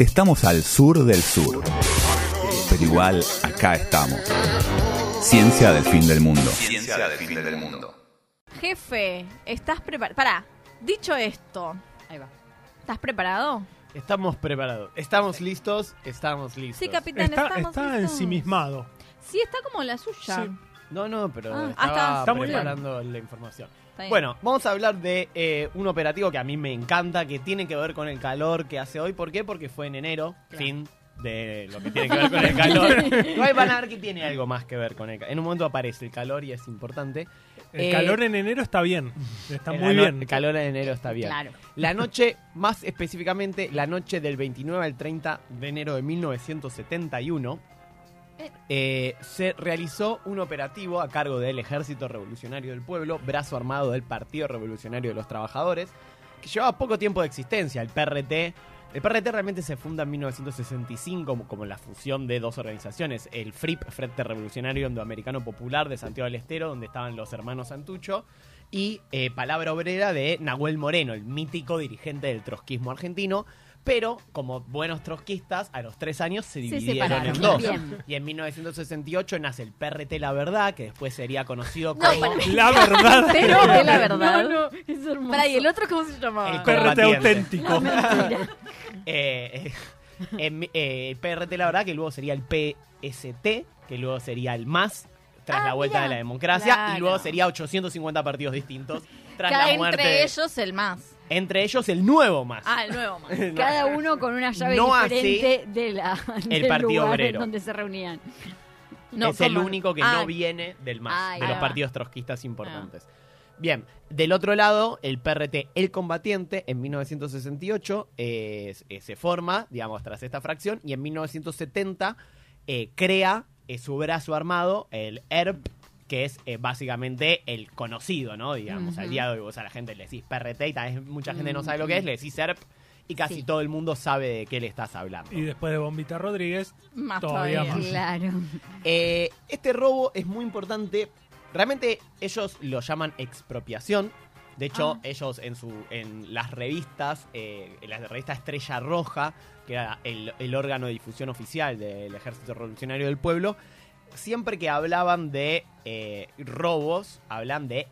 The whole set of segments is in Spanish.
Estamos al sur del sur, pero igual acá estamos. Ciencia del fin del mundo. Ciencia del fin del mundo. Jefe, ¿estás preparado? Pará, dicho esto, Ahí va. ¿estás preparado? Estamos preparados. Estamos listos. Estamos listos. Sí, capitán, Está, estamos está listos. ensimismado. Sí, está como la suya. Sí. No, no, pero Ah, estaba está- está muy bien. preparando la información. Está bien. Bueno, vamos a hablar de eh, un operativo que a mí me encanta, que tiene que ver con el calor que hace hoy. ¿Por qué? Porque fue en enero, Claro. fin de lo que tiene que ver con el calor. Igual van a ver que tiene algo más que ver con el calor. En un momento aparece el calor y es importante. El Eh, calor en enero está bien. Está muy bien. El calor en enero está bien. Claro. La noche, más específicamente, la noche del 29 al 30 de enero de 1971, eh, se realizó un operativo a cargo del Ejército Revolucionario del Pueblo, brazo armado del Partido Revolucionario de los Trabajadores, que llevaba poco tiempo de existencia, el PRT. El PRT realmente se funda en 1965 como, la fusión de dos organizaciones, el FRIP, Frente Revolucionario Indoamericano Popular de Santiago del Estero, donde estaban los hermanos Santucho, y eh, Palabra Obrera de Nahuel Moreno, el mítico dirigente del trotskismo argentino. Pero, como buenos trotskistas, a los tres años se dividieron en dos. Bien. Y en 1968 nace el PRT La Verdad, que después sería conocido No, como para- La verdad. Pero de la verdad. No, no, es hermoso. Pará, ¿y el otro cómo se llamaba? El PRT combatiente. auténtico. eh, eh, eh, PRT La Verdad, que luego sería el PST, que luego sería el MAS, tras Ah, la vuelta mira. de la democracia, Claro. y luego sería 850 partidos distintos, tras Cada la muerte. entre ellos el más. Entre ellos el nuevo MAS. Ah, el nuevo más. Cada uno con una llave No diferente de la, del Partido lugar Obrero. donde se reunían. No, es el único que Ah, no viene del MAS, Ah, de los va. partidos trotskistas importantes. Bien, del otro lado, el PRT El Combatiente en 1968 eh, eh, se forma, digamos, tras esta fracción, y en 1970 eh, crea eh, su brazo armado, el ERP, que es eh, básicamente el conocido, ¿no? Digamos, al Ujú. día de hoy vos a la gente le decís PRT y tal vez mucha gente no sabe lo que es, le decís ERP y casi Sí. todo el mundo sabe de qué le estás hablando. Y después de Bombita Rodríguez, Más Todavía todavía. más. Claro. Eh, este robo es muy importante. Realmente ellos lo llaman expropiación. De hecho, Ah. ellos en su en las revistas, eh, en la revista Estrella Roja, que era el, el órgano de difusión oficial del Ejército Revolucionario del Pueblo, siempre que hablaban de eh, robos, hablan de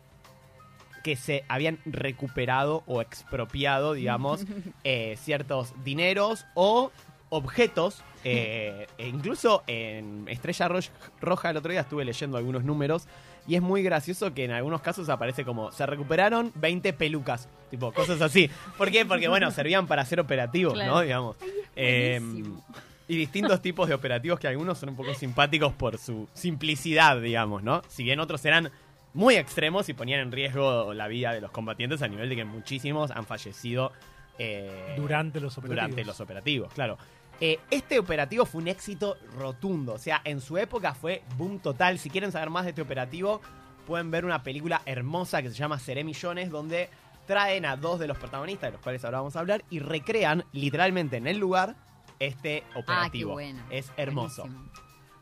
que se habían recuperado o expropiado, digamos, eh, ciertos dineros o objetos. eh, e incluso en Estrella Ro- Roja el otro día estuve leyendo algunos números y es muy gracioso que en algunos casos aparece como se recuperaron 20 pelucas, tipo cosas así. ¿Por qué? Porque bueno, servían para hacer operativos, ¿no? Digamos. Buenísimo. Y distintos tipos de operativos que algunos son un poco simpáticos por su simplicidad, digamos, ¿no? Si bien otros eran muy extremos y ponían en riesgo la vida de los combatientes a nivel de que muchísimos han fallecido eh, durante los operativos. durante los operativos, claro. Eh, este operativo fue un éxito rotundo, o sea, en su época fue boom total. Si quieren saber más de este operativo, pueden ver una película hermosa que se llama Seré Millones, donde traen a dos de los protagonistas, de los cuales ahora vamos a hablar, y recrean literalmente en el lugar este Ah, qué operativo. bueno. Es hermoso. Buenísimo.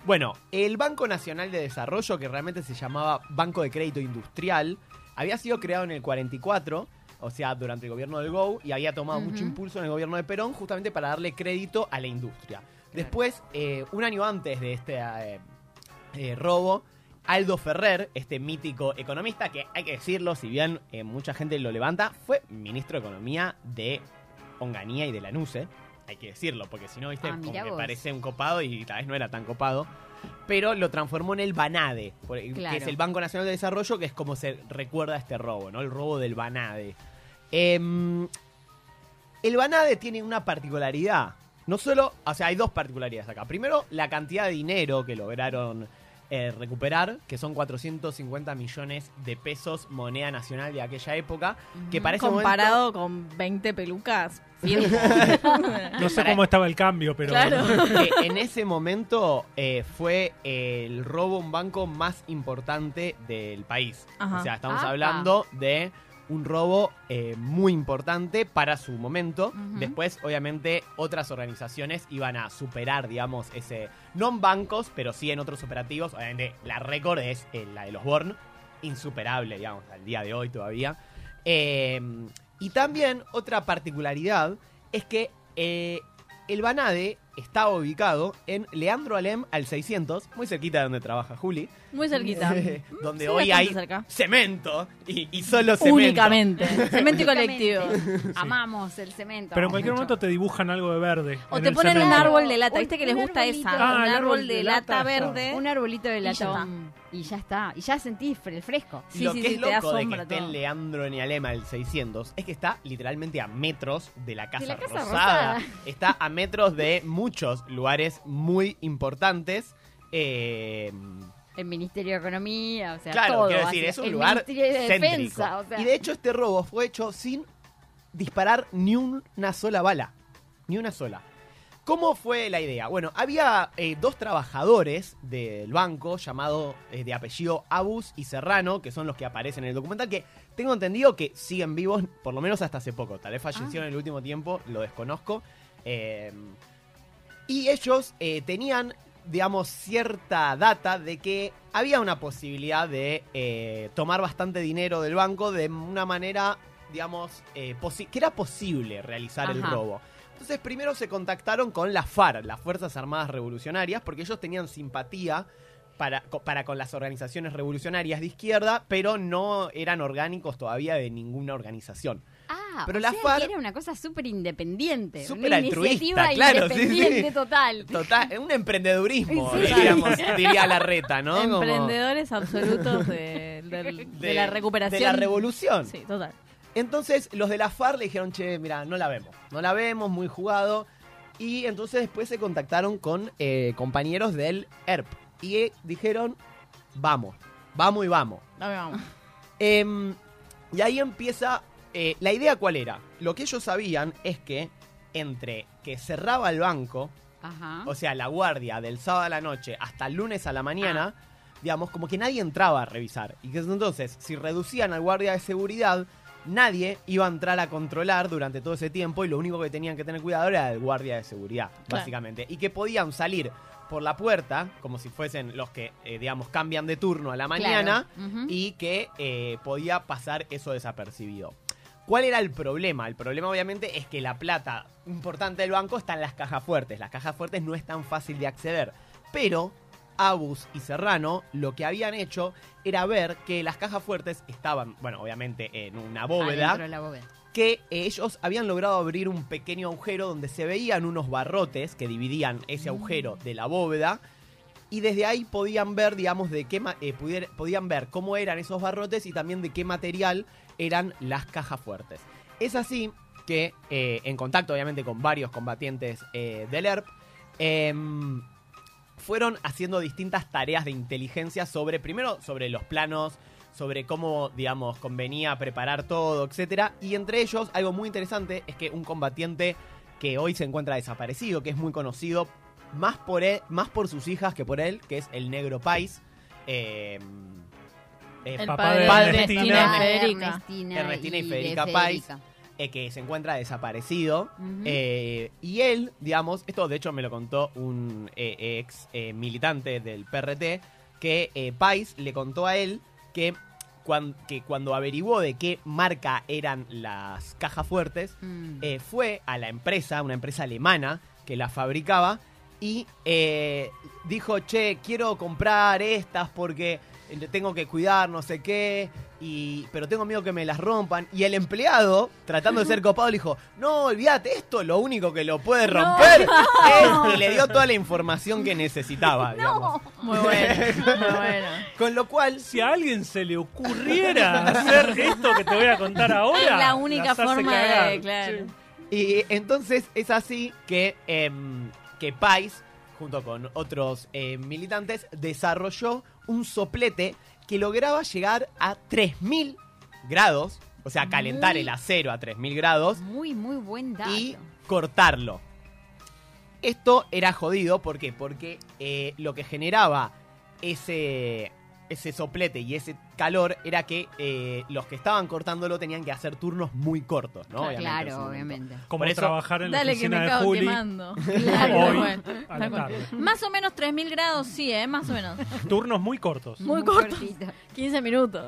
Bueno, el Banco Nacional de Desarrollo, que realmente se llamaba Banco de Crédito Industrial, había sido creado en el 44, o sea, durante el gobierno del GO, y había tomado mucho impulso en el gobierno de Perón, justamente para darle crédito a la industria. Después, eh, un año antes de este eh, eh, robo, Aldo Ferrer, este mítico economista, que hay que decirlo, si bien mucha gente lo levanta, fue ministro de Economía de Onganía y de Lanuse. Hay que decirlo, porque si no, viste, Ah, como que parece un copado y tal vez no era tan copado. Pero lo transformó en el BANADE, que es el Banco Nacional de Desarrollo, que es como se recuerda este robo, ¿no? El robo del BANADE. Em, el BANADE tiene una particularidad. No solo, o sea, hay dos particularidades acá. Primero, la cantidad de dinero que lograron eh, recuperar, que son 450 millones de pesos moneda nacional de aquella época, que momento- Comparado con 20 pelucas. No sé cómo estaba el cambio, pero Claro. que en ese momento eh, fue el robo a un banco más importante del país. Ajá. O sea, estamos hablando de un robo eh, muy importante para su momento. Después, obviamente, otras organizaciones iban a superar, digamos, ese... No en bancos, pero sí en otros operativos. Obviamente, la récord es eh, la de los Born. Insuperable, digamos, al día de hoy todavía. Eh, y también otra particularidad es que eh, el Banade estaba ubicado en Leandro Alem al 600, muy cerquita de donde trabaja Juli, Muy cerquita. donde Sí, hoy bastante hay cerca. cemento y, y solo cemento. Únicamente. Cemento y colectivo. Amamos el cemento. Pero en cualquier mucho. momento te dibujan algo de verde. O te ponen un árbol de lata. ¿Viste que les gusta arbolito. esa? Ah, un árbol de lata está. verde. Un arbolito de está. latón. Y ya está. Y ya sentís el fresco. Sí, lo sí, que sí, es te da loco de que esté en. Leandro ni Alema el 600 es que está literalmente a metros de la Casa, la Casa Rosada. Rosada. Está a metros de muchos lugares muy importantes. Eh, El Ministerio de Economía, o sea, claro, todo. quiero decir, es un el lugar Ministerio de céntrico. Defensa, o sea. Y de hecho este robo fue hecho sin disparar ni una sola bala. Ni una sola. ¿Cómo fue la idea? Bueno, había eh, dos trabajadores del banco llamado eh, de apellido Abus y Serrano, que son los que aparecen en el documental, que tengo entendido que siguen vivos, por lo menos hasta hace poco. Tal vez fallecieron en el último tiempo, lo desconozco. Eh, y ellos eh, tenían, digamos, cierta data de que había una posibilidad de eh, tomar bastante dinero del banco de una manera, digamos, eh, que era posible realizar el robo. Entonces primero se contactaron con las FARC, las Fuerzas Armadas Revolucionarias, porque ellos tenían simpatía para, para con las organizaciones revolucionarias de izquierda, pero no eran orgánicos todavía de ninguna organización. Ah, Pero o la sea FARC- que era una cosa súper independiente. Súper altruista, iniciativa claro, independiente sí. total. Total, un emprendedurismo, Sí. diríamos, diría la reta, ¿no? Como Emprendedores absolutos de la recuperación. De la revolución. Sí, total. Entonces los de la FARC le dijeron, che, mira, no la vemos, no la vemos, muy jugado. Y entonces después se contactaron con eh, compañeros del ERP y eh, dijeron, vamos, vamos y vamos. Dame, vamos. Em, y ahí empieza, eh, la idea cuál era. Lo que ellos sabían es que entre que cerraba el banco, Ajá. o sea, la guardia del sábado a la noche hasta el lunes a la mañana, digamos, como que nadie entraba a revisar. Y que entonces, si reducían al guardia de seguridad, nadie iba a entrar a controlar durante todo ese tiempo y lo único que tenían que tener cuidado era el guardia de seguridad, Claro. básicamente. Y que podían salir por la puerta, como si fuesen los que, eh, digamos, cambian de turno a la mañana, Claro. Y que eh, podía pasar eso desapercibido. ¿Cuál era el problema? El problema obviamente es que la plata importante del banco está en las cajas fuertes. Las cajas fuertes no es tan fácil de acceder. Pero Abus y Serrano lo que habían hecho era ver que las cajas fuertes estaban, bueno, obviamente en una bóveda, Adentro de la bóveda. que ellos habían logrado abrir un pequeño agujero donde se veían unos barrotes que dividían ese agujero de la bóveda y desde ahí podían ver, digamos, de qué eh, pudier- podían ver cómo eran esos barrotes y también de qué material eran las cajas fuertes. Es así que, eh, en contacto obviamente con varios combatientes eh, del ERP, em, fueron haciendo distintas tareas de inteligencia sobre, primero, sobre los planos, sobre cómo, digamos, convenía preparar todo, etcétera. Y entre ellos, algo muy interesante es que un combatiente que hoy se encuentra desaparecido, que es muy conocido más por él, más por sus hijas que por él, que es el negro Pais. eh, El papá padre de de Ernestina. Ernestina y Federica. Ernestina, Ernestina y de Federica Pais. eh, que se encuentra desaparecido. Eh, y él, digamos, esto de hecho me lo contó un eh, ex eh, militante del PRT, que eh, Pais le contó a él que, cuan- que cuando averiguó de qué marca eran las cajas fuertes, Mm. eh, fue a la empresa, una empresa alemana que la fabricaba, y eh, dijo, che, quiero comprar estas porque tengo que cuidar no sé qué, y, pero tengo miedo que me las rompan. Y el empleado, tratando de ser copado, le dijo, no, olvídate, esto lo único que lo puede romper es... Y le dio toda la información que necesitaba, digamos. Muy bueno. Muy bueno. Con lo cual, Si a alguien se le ocurriera hacer esto que te voy a contar ahora, Es la única las hace forma cagar. de. Claro. Y entonces es así que, em, que Pais, junto con otros eh, militantes, desarrolló un soplete que lograba llegar a 3000 grados, o sea, calentar Muy- el acero a 3000 grados Muy, muy buen dato. y cortarlo. Esto era jodido, ¿por qué? Porque eh, lo que generaba ese, ese soplete y ese calor era que eh, los que estaban cortándolo tenían que hacer turnos muy cortos, ¿no? Obviamente, en su claro, momento. obviamente. Como Por eso- trabajar en la Dale que oficina me de cago Juli. quemando. Hoy, Claro, bueno, a la tal cual. tarde. Más o menos 3000 grados, sí, ¿eh? Más o menos. Turnos muy cortos. Muy corto. cortito. 15 minutos.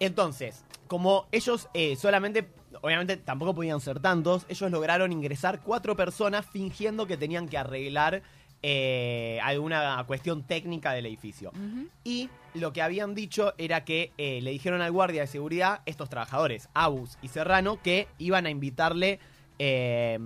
Entonces, como ellos eh, solamente obviamente tampoco podían ser tantos, ellos lograron ingresar cuatro personas fingiendo que tenían que arreglar eh, alguna cuestión técnica del edificio. Y lo que habían dicho era que eh, le dijeron al guardia de seguridad, estos trabajadores, Abus y Serrano, que iban a invitarle eh,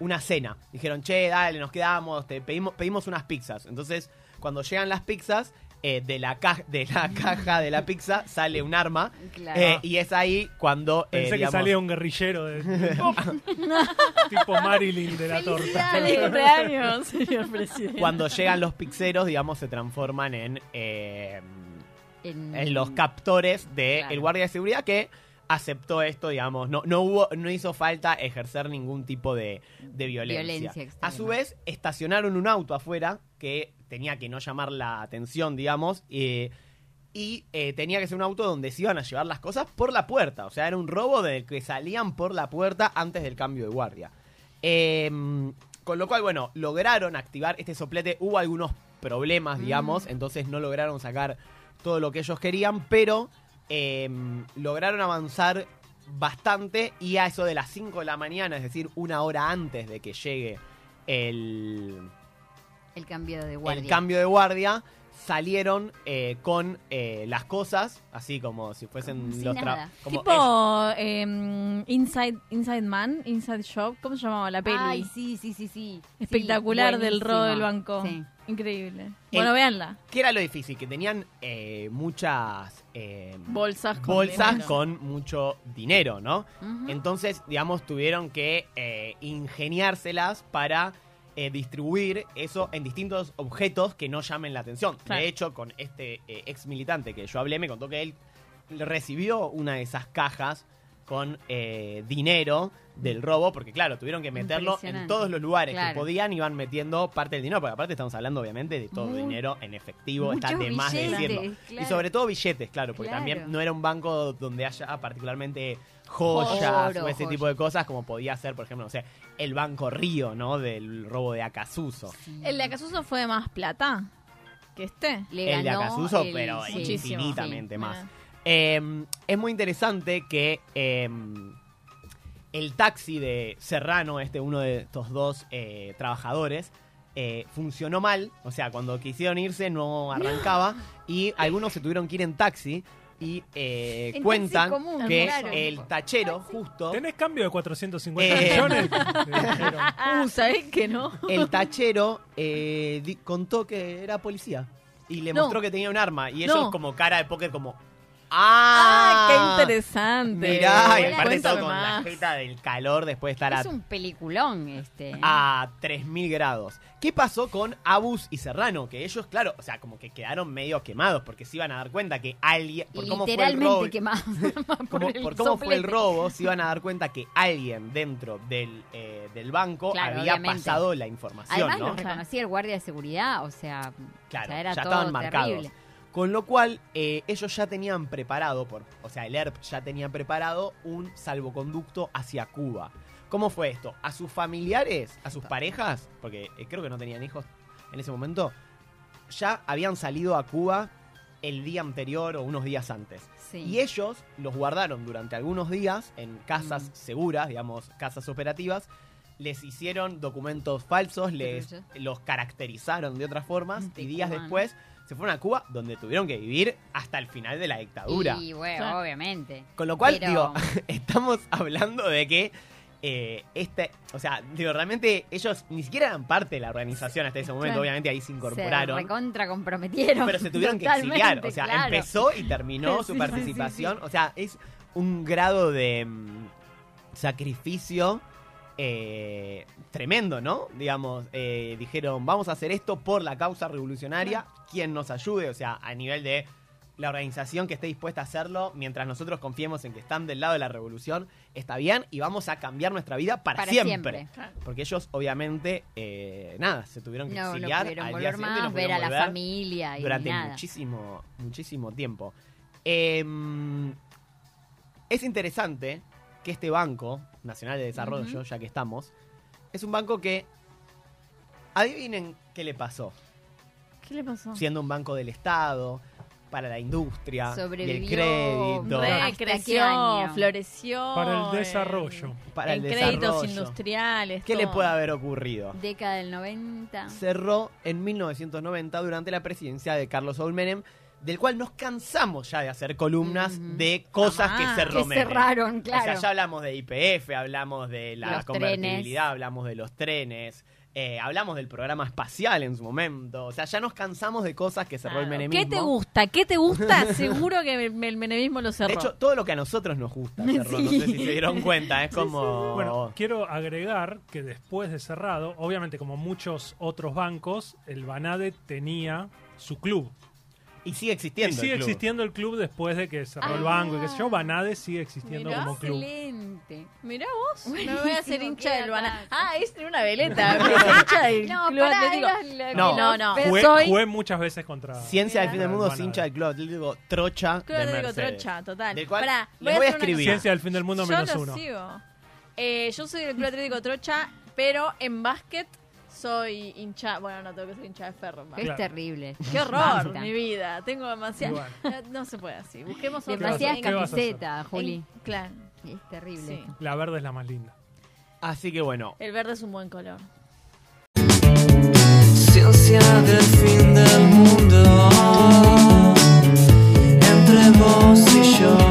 una cena. Dijeron, che, dale, nos quedamos, te pedimos, pedimos unas pizzas. Entonces, cuando llegan las pizzas, eh, de, la ca- de la caja de la pizza sale un arma. Claro. eh, y es ahí cuando... eh, Pensé que salía un guerrillero de, tipo Marilyn de la torta. ¡Feliz cumpleaños, señor presidente! Cuando llegan los pixeros, digamos, se transforman en... eh, en, en los captores del Claro. guardia de seguridad que aceptó esto, digamos, no, no hubo, no hizo falta ejercer ningún tipo de, de violencia. A su vez, estacionaron un auto afuera que tenía que no llamar la atención, digamos, eh, y eh, tenía que ser un auto donde se iban a llevar las cosas por la puerta. O sea, era un robo del que salían por la puerta antes del cambio de guardia. Eh, con lo cual, bueno, lograron activar este soplete. Hubo algunos problemas, digamos, entonces no lograron sacar todo lo que ellos querían, pero eh, lograron avanzar bastante y a eso de las 5 de la mañana, es decir, una hora antes de que llegue el, el cambio de guardia. el cambio de guardia, salieron eh, con eh, las cosas, así como si fuesen los nada. como Tipo em, Inside, Inside Man, Inside Shop, ¿cómo se llamaba la peli? Ay, sí, sí, sí, sí. Espectacular Sí, del robo del banco. Sí. Increíble. Bueno, véanla. ¿Qué era lo difícil? Que tenían eh, muchas eh, Bolsas con bolsas dinero. con mucho dinero, ¿no? Entonces, digamos, tuvieron que eh, ingeniárselas para eh, distribuir eso en distintos objetos que no llamen la atención. Claro. De hecho, con este eh, ex militante que yo hablé, me contó que él recibió una de esas cajas con eh, dinero del robo, porque claro, tuvieron que meterlo en todos los lugares Claro. que podían, iban metiendo parte del dinero, porque aparte estamos hablando obviamente de todo dinero en efectivo, está de más decirlo. claro. Y sobre todo billetes, claro, porque Claro. también no era un banco donde haya particularmente joyas Oro, o ese tipo de cosas, como podía ser, por ejemplo, no sé, el Banco Río, ¿no? Del robo de Acasuso. Sí. ¿El de Acasuso fue de más plata que este? Le el de Acasuso, el- pero sí, infinitamente sí. más. Eh, es muy interesante que eh, el taxi de Serrano, este uno de estos dos eh, trabajadores, eh, funcionó mal. O sea, cuando quisieron irse no arrancaba. Y algunos se tuvieron que ir en taxi. Y eh, En cuentan común, que claro. el tachero, justo, ¿Tenés cambio de 450 Eh. millones? Uh, ¿sabés que no? el tachero eh, di- contó que era policía. Y le No. mostró que tenía un arma. Y ellos No. como cara de póker como... ¡Ah! ¡Qué interesante! Mirá, y aparte todo con la jeta del calor después de estar a, Es un peliculón este. ¿eh? a 3000 grados. ¿Qué pasó con Abus y Serrano? Que ellos, claro, o sea, como que quedaron medio quemados porque se iban a dar cuenta que alguien, por cómo fue el Literalmente robo, quemado. como- el por cómo fue el robo, se iban a dar cuenta que alguien dentro del, eh, del banco Claro, había obviamente. pasado la información, Además ¿no? lo reconocía el guardia de seguridad, o sea, Claro, o sea, era ya todo estaban marcados. terrible. Con lo cual, eh, ellos ya tenían preparado, por, o sea, el ERP ya tenía preparado un salvoconducto hacia Cuba. ¿Cómo fue esto? A sus familiares, a sus parejas, porque eh, creo que no tenían hijos en ese momento, ya habían salido a Cuba el día anterior o unos días antes. Sí. Y ellos los guardaron durante algunos días en casas Mm. seguras, digamos, casas operativas. Les hicieron documentos falsos, les los caracterizaron de otras formas y días después se fueron a Cuba donde tuvieron que vivir hasta el final de la dictadura. Y bueno, obviamente. Con lo cual, Pero- digo, estamos hablando de que eh, este, o sea, digo, realmente ellos ni siquiera eran parte de la organización hasta ese momento, Claro. obviamente ahí se Se incorporaron. recontra comprometieron. Pero se tuvieron que exiliar. O sea, claro. empezó y terminó Sí, su sí, participación. O sea, es un grado de mm, sacrificio eh, tremendo, ¿no? Digamos, eh, dijeron, vamos a hacer esto por la causa revolucionaria. Quien nos ayude, o sea, a nivel de la organización que esté dispuesta a hacerlo, mientras nosotros confiemos en que están del lado de la revolución, está bien y vamos a cambiar nuestra vida para, Para siempre. siempre. Porque ellos, obviamente, eh, nada, se tuvieron que No, no exiliar pudieron al día y no más, ver a la familia y durante nada. muchísimo, muchísimo tiempo. Em, es interesante que este Banco Nacional de Desarrollo, ya que estamos, es un banco que, adivinen qué le pasó, ¿Qué le pasó? siendo un banco del Estado, para la industria y el Sobrevivió crédito. re- Re, ¿Hasta qué creció, año? floreció. Para el en- desarrollo. Para el en créditos desarrollo. industriales. ¿Qué le puede haber ocurrido? Década del 90. Cerró en 1990 durante la presidencia de Carlos Saúl Menem, del cual nos cansamos ya de hacer columnas de cosas que cerró Que Menem. cerraron, O sea, claro. ya hablamos de IPF, hablamos de la Los convertibilidad, trenes. hablamos de los trenes, eh, hablamos del programa espacial en su momento. O sea, ya nos cansamos de cosas que cerró el Claro. menemismo. ¿Qué te gusta? ¿Qué te gusta? Seguro que el, el menemismo lo cerró. De hecho, todo lo que a nosotros nos gusta cerró. No sé si se dieron cuenta. Es como. Bueno, quiero agregar que después de cerrado, obviamente como muchos otros bancos, el Banade tenía su club. Y sigue Y existiendo. sigue el club. existiendo el club después de que cerró el Ah. banco y qué sé yo. Banade sigue existiendo Mirá, como club. Excelente. Mirá vos, me voy a hacer Buenísimo, hincha del datazo. Ah, es una veleta. hincha del No, Club pará, Atlético. era lo- No. No, no. Jugué, soy- jugué muchas veces contra. Ciencia del fin del mundo, es hincha del club atlético Trocha. Club Atlético. Trocha, total. Del cual Pará, les voy a una escribir. Ciencia del fin del mundo Yo menos lo uno. sigo. Eh, yo soy del Club Atlético Trocha, pero en básquet soy hincha, bueno, no tengo que ser hincha de ferro. Es terrible. Qué horror, mi vida. Tengo demasiada. Eh, no se puede así. Busquemos Demasiadas camisetas, Juli. Claro. Es terrible. La verde es la más linda. Así que bueno. El verde es un buen color. Ciencia del fin del mundo. Entre vos y yo.